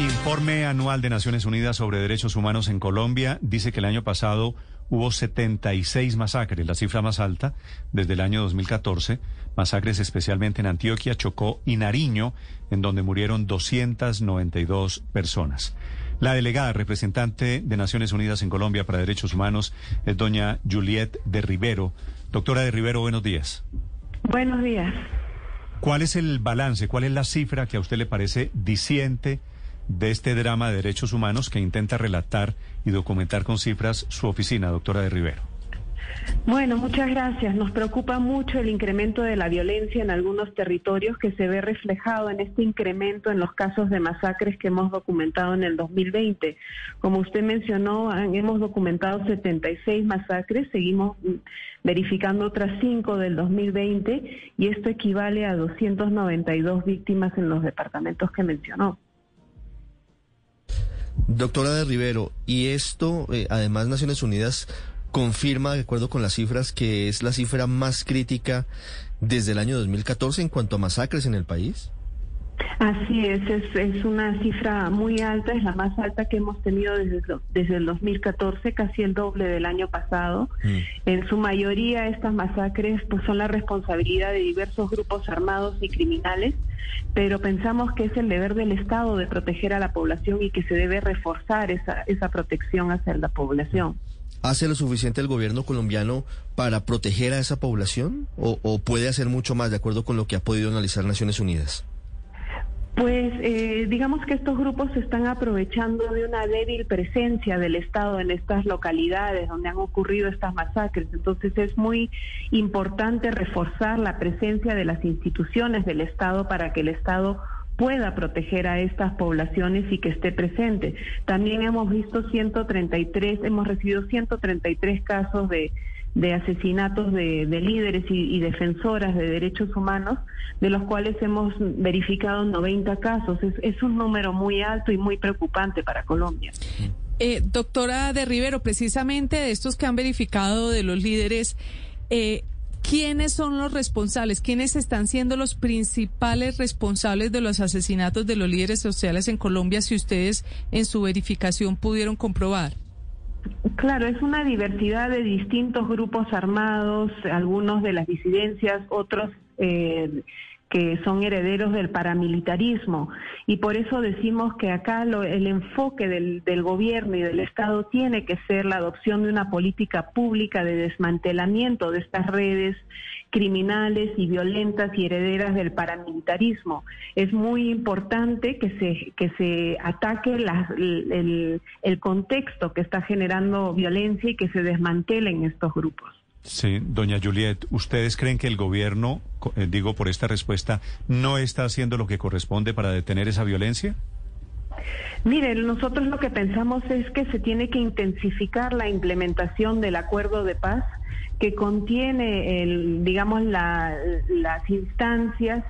Informe anual de Naciones Unidas sobre Derechos Humanos en Colombia dice que el año pasado hubo 76 masacres, la cifra más alta desde el año 2014, masacres especialmente en Antioquia, Chocó y Nariño, en donde murieron 292 personas. La delegada representante de Naciones Unidas en Colombia para Derechos Humanos es doña Juliet de Rivero. Doctora de Rivero, buenos días. Buenos días. ¿Cuál es el balance, cuál es la cifra que a usted le parece diciente de este drama de derechos humanos que intenta relatar y documentar con cifras su oficina, doctora de Rivero. Bueno, muchas gracias. Nos preocupa mucho el incremento de la violencia en algunos territorios que se ve reflejado en este incremento en los casos de masacres que hemos documentado en el 2020. Como usted mencionó, hemos documentado 76 masacres, seguimos verificando otras 5 del 2020 y esto equivale a 292 víctimas en los departamentos que mencionó. Doctora de Rivero, y esto, eh, además Naciones Unidas confirma, de acuerdo con las cifras, que es la cifra más crítica desde el año 2014 en cuanto a masacres en el país. Así es, es, una cifra muy alta, es la más alta que hemos tenido desde, desde el 2014, casi el doble del año pasado. Mm. En su mayoría estas masacres pues, son la responsabilidad de diversos grupos armados y criminales, pero pensamos que es el deber del Estado de proteger a la población y que se debe reforzar esa, esa protección hacia la población. ¿Hace lo suficiente el gobierno colombiano para proteger a esa población o, o puede hacer mucho más de acuerdo con lo que ha podido analizar Naciones Unidas? Pues eh, digamos que estos grupos se están aprovechando de una débil presencia del Estado en estas localidades donde han ocurrido estas masacres. Entonces es muy importante reforzar la presencia de las instituciones del Estado para que el Estado pueda proteger a estas poblaciones y que esté presente. También hemos visto 133, hemos recibido 133 casos de de asesinatos de, líderes y, defensoras de derechos humanos, de los cuales hemos verificado 90 casos. Es, un número muy alto y muy preocupante para Colombia. Eh, doctora de Rivero, precisamente de estos que han verificado de los líderes, eh, ¿quiénes son los responsables? ¿Quiénes están siendo los principales responsables de los asesinatos de los líderes sociales en Colombia, si ustedes en su verificación pudieron comprobar? Claro, es una diversidad de distintos grupos armados, algunos de las disidencias, otros eh, que son herederos del paramilitarismo. Y por eso decimos que acá el enfoque del, del, gobierno y del Estado tiene que ser la adopción de una política pública de desmantelamiento de estas redes criminales y violentas y herederas del paramilitarismo. Es muy importante que se, que se ataque el, el contexto que está generando violencia y que se desmantelen estos grupos. Sí, doña Juliet, ¿ustedes creen que el gobierno, eh, digo por esta respuesta, no está haciendo lo que corresponde para detener esa violencia? Miren, nosotros lo que pensamos es que se tiene que intensificar la implementación del acuerdo de paz que contiene, el, digamos, las instancias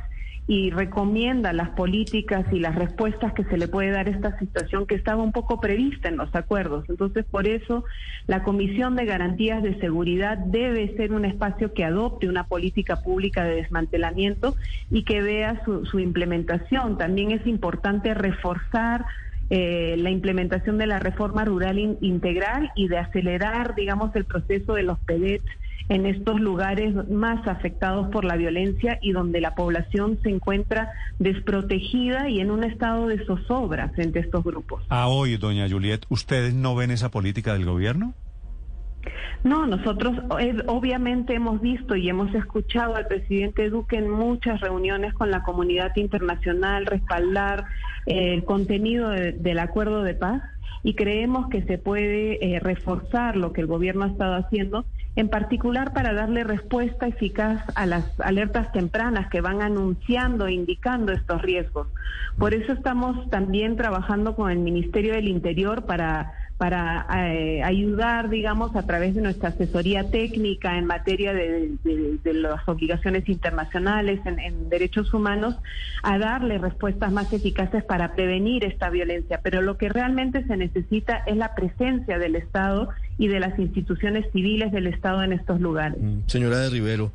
y recomienda las políticas y las respuestas que se le puede dar a esta situación que estaba un poco prevista en los acuerdos. Entonces, por eso, la Comisión de Garantías de Seguridad debe ser un espacio que adopte una política pública de desmantelamiento y que vea su, su implementación. También es importante reforzar eh, la implementación de la reforma rural integral y de acelerar, digamos, el proceso de los PEDET en estos lugares más afectados por la violencia y donde la población se encuentra desprotegida y en un estado de zozobra frente a estos grupos. A hoy, doña Juliet, ¿ustedes no ven esa política del gobierno? No, nosotros eh, obviamente hemos visto y hemos escuchado al presidente Duque en muchas reuniones con la comunidad internacional respaldar eh, el contenido del acuerdo de paz y creemos que se puede eh, reforzar lo que el gobierno ha estado haciendo, en particular para darle respuesta eficaz a las alertas tempranas que van anunciando e indicando estos riesgos. Por eso estamos también trabajando con el Ministerio del Interior para para eh, ayudar, digamos, a través de nuestra asesoría técnica en materia de, las obligaciones internacionales en, derechos humanos, a darle respuestas más eficaces para prevenir esta violencia. Pero lo que realmente se necesita es la presencia del Estado y de las instituciones civiles del Estado en estos lugares. Mm, señora de Rivero,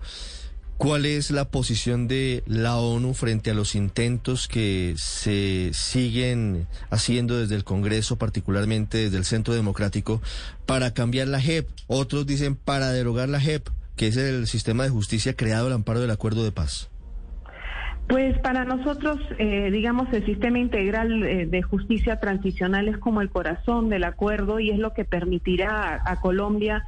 ¿Cuál es la posición de la ONU frente a los intentos que se siguen haciendo desde el Congreso, particularmente desde el Centro Democrático, para cambiar la JEP? Otros dicen para derogar la JEP, que es el sistema de justicia creado al amparo del acuerdo de paz. Pues para nosotros, eh, digamos, el sistema integral eh, de justicia transicional es como el corazón del acuerdo y es lo que permitirá a, Colombia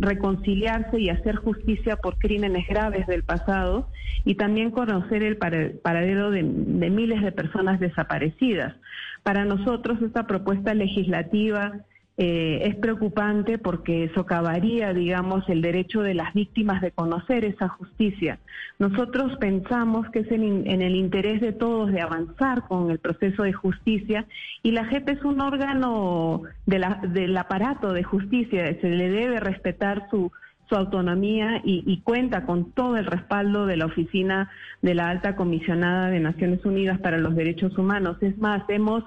reconciliarse y hacer justicia por crímenes graves del pasado y también conocer el paradero de miles de personas desaparecidas. Para nosotros esta propuesta legislativa eh, es preocupante porque socavaría, digamos, el derecho de las víctimas de conocer esa justicia. Nosotros pensamos que es en, el interés de todos de avanzar con el proceso de justicia y la JEP es un órgano del aparato de justicia, se le debe respetar su, su autonomía y, y, cuenta con todo el respaldo de la oficina de la alta comisionada de Naciones Unidas para los Derechos Humanos. Es más, hemos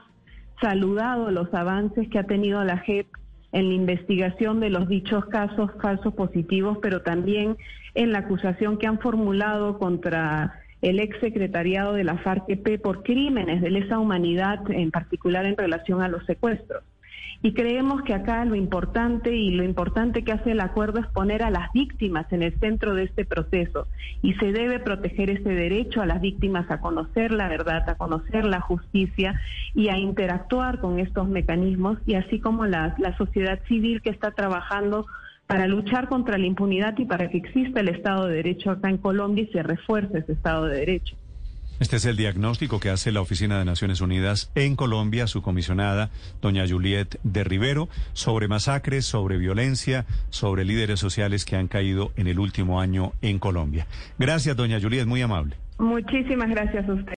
saludado los avances que ha tenido la JEP en la investigación de los dichos casos falsos positivos, pero también en la acusación que han formulado contra el ex secretariado de la FARC-EP por crímenes de lesa humanidad, en particular en relación a los secuestros. Y creemos que acá lo importante y lo importante que hace el acuerdo es poner a las víctimas en el centro de este proceso y se debe proteger ese derecho a las víctimas a conocer la verdad, a conocer la justicia y a interactuar con estos mecanismos y así como la, sociedad civil que está trabajando para luchar contra la impunidad y para que exista el Estado de Derecho acá en Colombia y se refuerce ese Estado de Derecho. Este es el diagnóstico que hace la Oficina de Naciones Unidas en Colombia, su comisionada, doña Juliet de Rivero, sobre masacres, sobre violencia, sobre líderes sociales que han caído en el último año en Colombia. Gracias, doña Juliet, muy amable. Muchísimas gracias a usted.